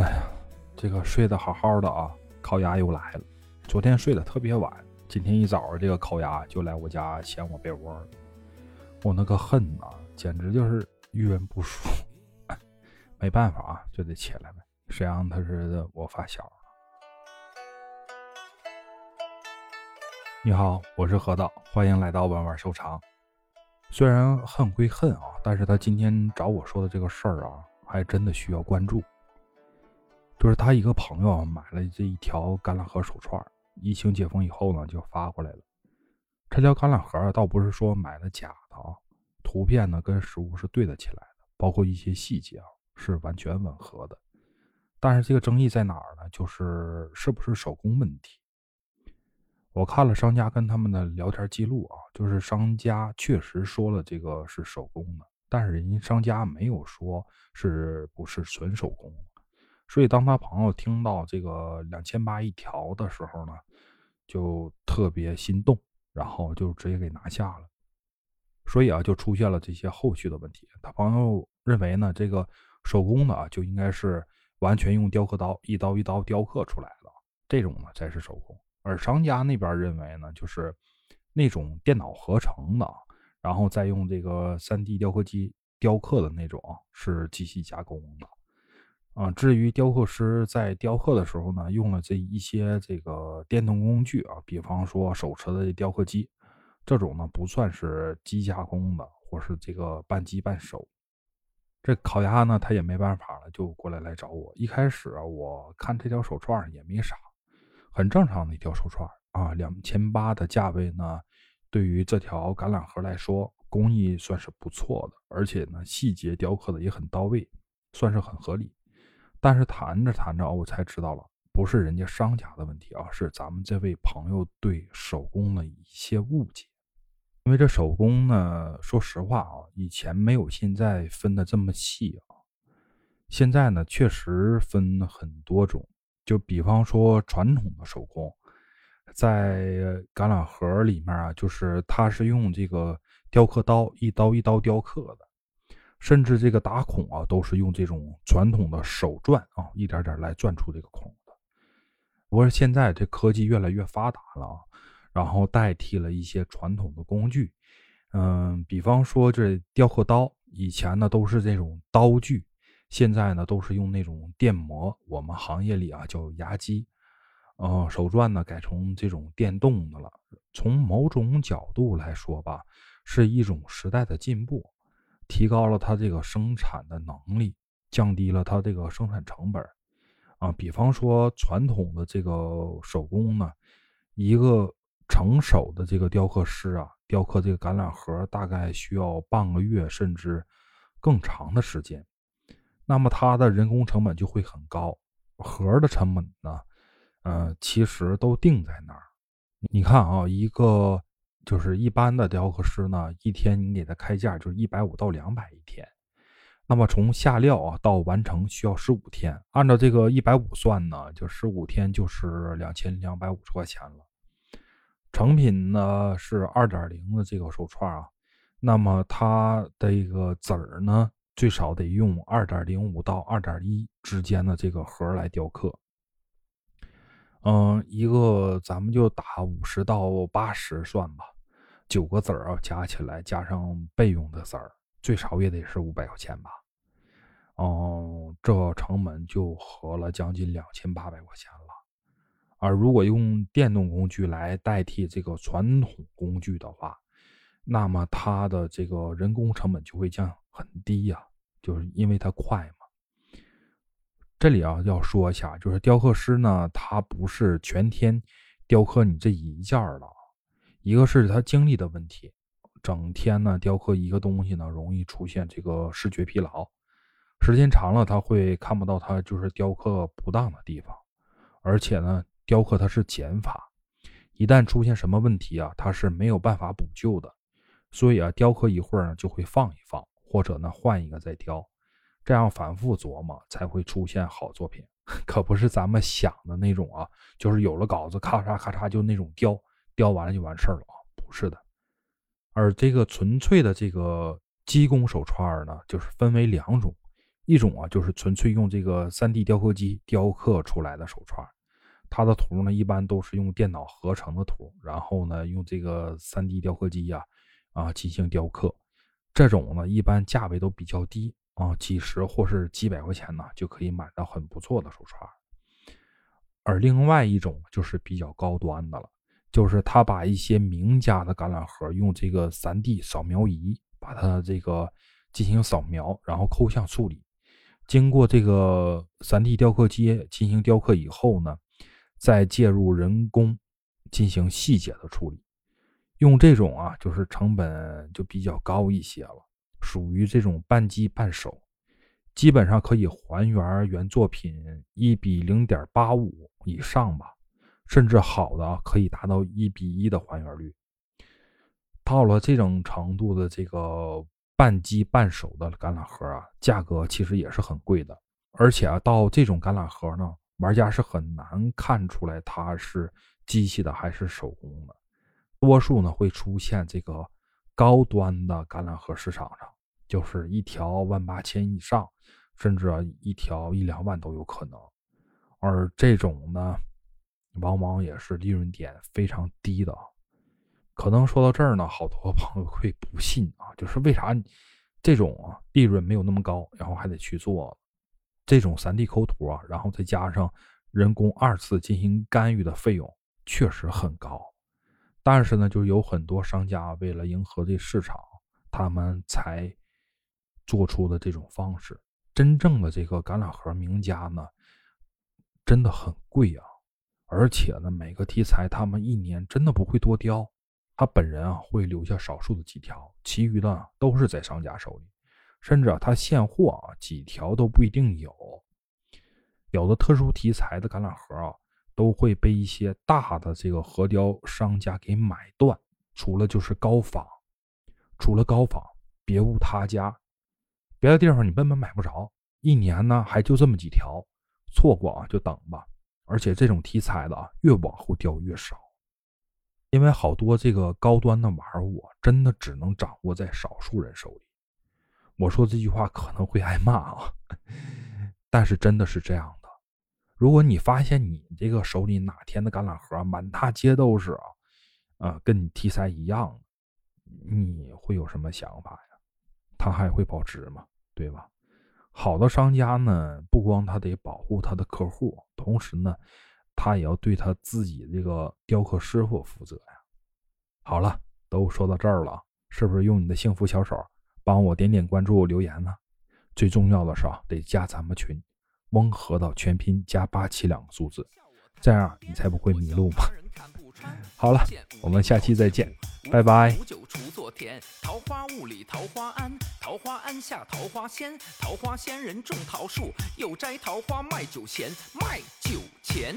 哎呀，这个睡得好好的啊，烤鸭又来了。昨天睡得特别晚，今天一早这个烤鸭就来我家掀我被窝了。我那个恨呐，简直就是遇人不淑。没办法啊，就得起来呗。谁让他是我发小？你好，我是何道，欢迎来到玩玩收藏。虽然恨归恨啊，但是他今天找我说的这个事儿啊，还真的需要关注。就是他一个朋友买了这一条橄榄核手串，疫情解封以后呢，就发过来了。这条橄榄核倒不是说买的假的啊，图片呢跟实物是对得起来的，包括一些细节啊是完全吻合的。但是这个争议在哪儿呢？就是是不是手工问题？我看了商家跟他们的聊天记录啊，就是商家确实说了这个是手工的，但是人家商家没有说是不是纯手工。所以，当他朋友听到这个两千八一条的时候呢，就特别心动，然后就直接给拿下了。所以啊，就出现了这些后续的问题。他朋友认为呢，这个手工的啊，就应该是完全用雕刻刀一刀一刀雕刻出来的，这种呢才是手工。而商家那边认为呢，就是那种电脑合成的，然后再用这个 3D 雕刻机雕刻的那种，是机器加工的。啊，至于雕刻师在雕刻的时候呢，用了这一些这个电动工具啊，比方说手持的雕刻机，这种呢不算是机加工的，或是这个半机半手。这烤鸭呢，他也没办法了，就过来来找我。一开始啊，我看这条手串也没啥，很正常的一条手串啊，两千八的价位呢，对于这条橄榄核来说，工艺算是不错的，而且呢，细节雕刻的也很到位，算是很合理。但是谈着谈着，我才知道了，不是人家商家的问题啊，是咱们这位朋友对手工的一些误解。因为这手工呢，说实话啊，以前没有现在分的这么细啊。现在呢，确实分很多种。就比方说传统的手工，在橄榄核里面啊，就是它是用这个雕刻刀一刀一刀雕刻的。甚至这个打孔啊，都是用这种传统的手钻啊，一点点来钻出这个孔的。不过现在这科技越来越发达了啊，然后代替了一些传统的工具。嗯，比方说这雕刻刀，以前呢都是这种刀具，现在呢都是用那种电磨，我们行业里啊叫牙机。嗯，手钻呢改成这种电动的了。从某种角度来说吧，是一种时代的进步。提高了它这个生产的能力，降低了它这个生产成本，啊，比方说传统的这个手工呢，一个成手的这个雕刻师啊，雕刻这个橄榄核大概需要半个月甚至更长的时间，那么它的人工成本就会很高，核的成本呢，呃，其实都定在那儿，你看啊，一个。就是一般的雕刻师呢，一天你给他开价就是一百五到两百一天，那么从下料啊到完成需要十五天，按照这个一百五算呢，就十五天就是两千两百五十块钱了。成品呢是二点零的这个手串啊，那么它的一个籽儿呢，最少得用二点零五到二点一之间的这个盒来雕刻。嗯，一个咱们就打五十到八十算吧，九个子儿，加起来加上备用的子儿，最少也得是五百块钱吧。哦，这成本就合了将近两千八百块钱了。而如果用电动工具来代替这个传统工具的话，那么它的这个人工成本就会降很低呀，就是因为它快嘛。这里啊要说一下，就是雕刻师呢，他不是全天雕刻你这一件儿的，一个是他精力的问题，整天呢雕刻一个东西呢，容易出现这个视觉疲劳，时间长了他会看不到他就是雕刻不当的地方，而且呢雕刻它是减法，一旦出现什么问题啊，他是没有办法补救的，所以啊雕刻一会儿呢就会放一放，或者呢换一个再雕。这样反复琢磨才会出现好作品，可不是咱们想的那种啊，就是有了稿子咔嚓咔嚓就那种雕，雕完了就完事儿了啊，不是的。而这个纯粹的这个机工手串呢，就是分为两种，一种啊就是纯粹用这个 3D 雕刻机雕刻出来的手串，它的图呢一般都是用电脑合成的图，然后呢用这个 3D 雕刻机呀啊进行雕刻。这种呢一般价位都比较低啊，几十或是几百块钱呢就可以买到很不错的手串。而另外一种就是比较高端的了，就是他把一些名家的橄榄核用这个 3D 扫描仪把它这个进行扫描，然后抠像处理，经过这个 3D 雕刻机进行雕刻以后呢，再介入人工进行细节的处理。用这种啊，就是成本就比较高一些了，属于这种半机半手。基本上可以还原原作品一比零点八五以上吧，甚至好的可以达到一比一的还原率。到了这种程度的这个半机半手的橄榄核啊，价格其实也是很贵的。而且啊，到这种橄榄核呢，玩家是很难看出来它是机器的还是手工的，多数呢会出现这个高端的橄榄核市场上。就是一条万八千以上，甚至一条一两万都有可能。而这种呢，往往也是利润点非常低的。可能说到这儿呢，好多朋友会不信啊，就是为啥这种啊利润没有那么高，然后还得去做这种 3D 抠图啊，然后再加上人工二次进行干预的费用，确实很高。但是呢，就有很多商家为了迎合这市场，他们才。做出的这种方式，真正的这个橄榄核名家呢，真的很贵啊！而且呢，每个题材他们一年真的不会多雕，他本人啊会留下少数的几条，其余的都是在商家手里，甚至啊他现货啊几条都不一定有。有的特殊题材的橄榄核啊，都会被一些大的这个核雕商家给买断，除了就是高仿，除了高仿，别无他家。别的地方你根本买不着，一年呢还就这么几条，错过啊就等吧。而且这种题材的啊，越往后掉越少，因为好多这个高端的玩物真的只能掌握在少数人手里。我说这句话可能会挨骂啊，但是真的是这样。如果你发现你这个手里哪天的橄榄核满大街都是啊，啊，跟你题材一样，你会有什么想法呀？它还会保值吗？对吧？好的商家呢，不光他得保护他的客户，同时呢，他也要对他自己这个雕刻师傅负责呀。好了，都说到这儿了，是不是用你的幸福小手帮我点点关注、留言呢？最重要的是啊，得加咱们群，翁河道全拼加八七两个数字，这样你才不会迷路嘛。好了，我们下期再见，拜拜。桃花坞里桃花庵，桃花庵下桃花仙，桃花仙人种桃树，又摘桃花卖酒钱，卖酒钱。